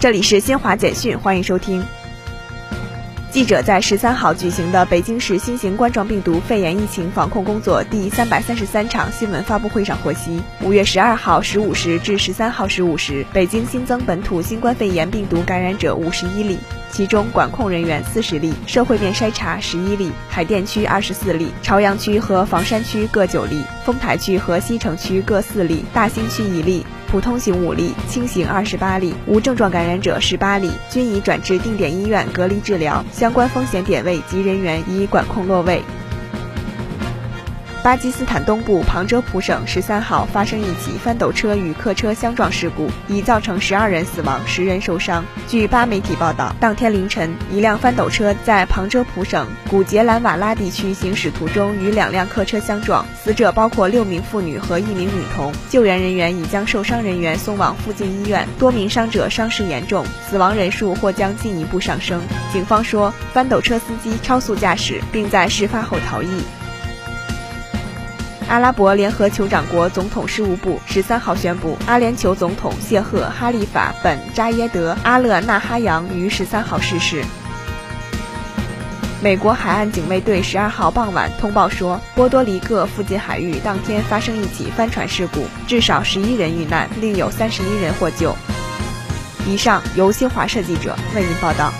这里是新华简讯，欢迎收听。记者在十三号举行的北京市新型冠状病毒肺炎疫情防控工作第三百三十三场新闻发布会上获悉，五月十二号十五时至十三号十五时，北京新增本土新冠肺炎病毒感染者五十一例，其中管控人员四十例，社会面筛查十一例，海淀区二十四例，朝阳区和房山区各九例，丰台区和西城区各四例，大兴区一例。普通型五例，轻型二十八例，无症状感染者十八例，均已转至定点医院隔离治疗，相关风险点位及人员已管控落位。巴基斯坦东部旁遮普省十三号发生一起翻斗车与客车相撞事故，已造成十二人死亡，十人受伤。据巴媒体报道，当天凌晨，一辆翻斗车在旁遮普省古杰兰瓦拉地区行驶途中与两辆客车相撞，死者包括六名妇女和一名女童。救援人员已将受伤人员送往附近医院，多名伤者伤势严重，死亡人数或将进一步上升。警方说，翻斗车司机超速驾驶，并在事发后逃逸。阿拉伯联合酋长国总统事务部十三号宣布，阿联酋总统谢赫·哈利法·本·扎耶德·阿勒纳哈扬于十三号逝世。美国海岸警卫队十二号傍晚通报说，波多黎各附近海域当天发生一起帆船事故，至少十一人遇难，另有三十一人获救。以上由新华社记者为您报道。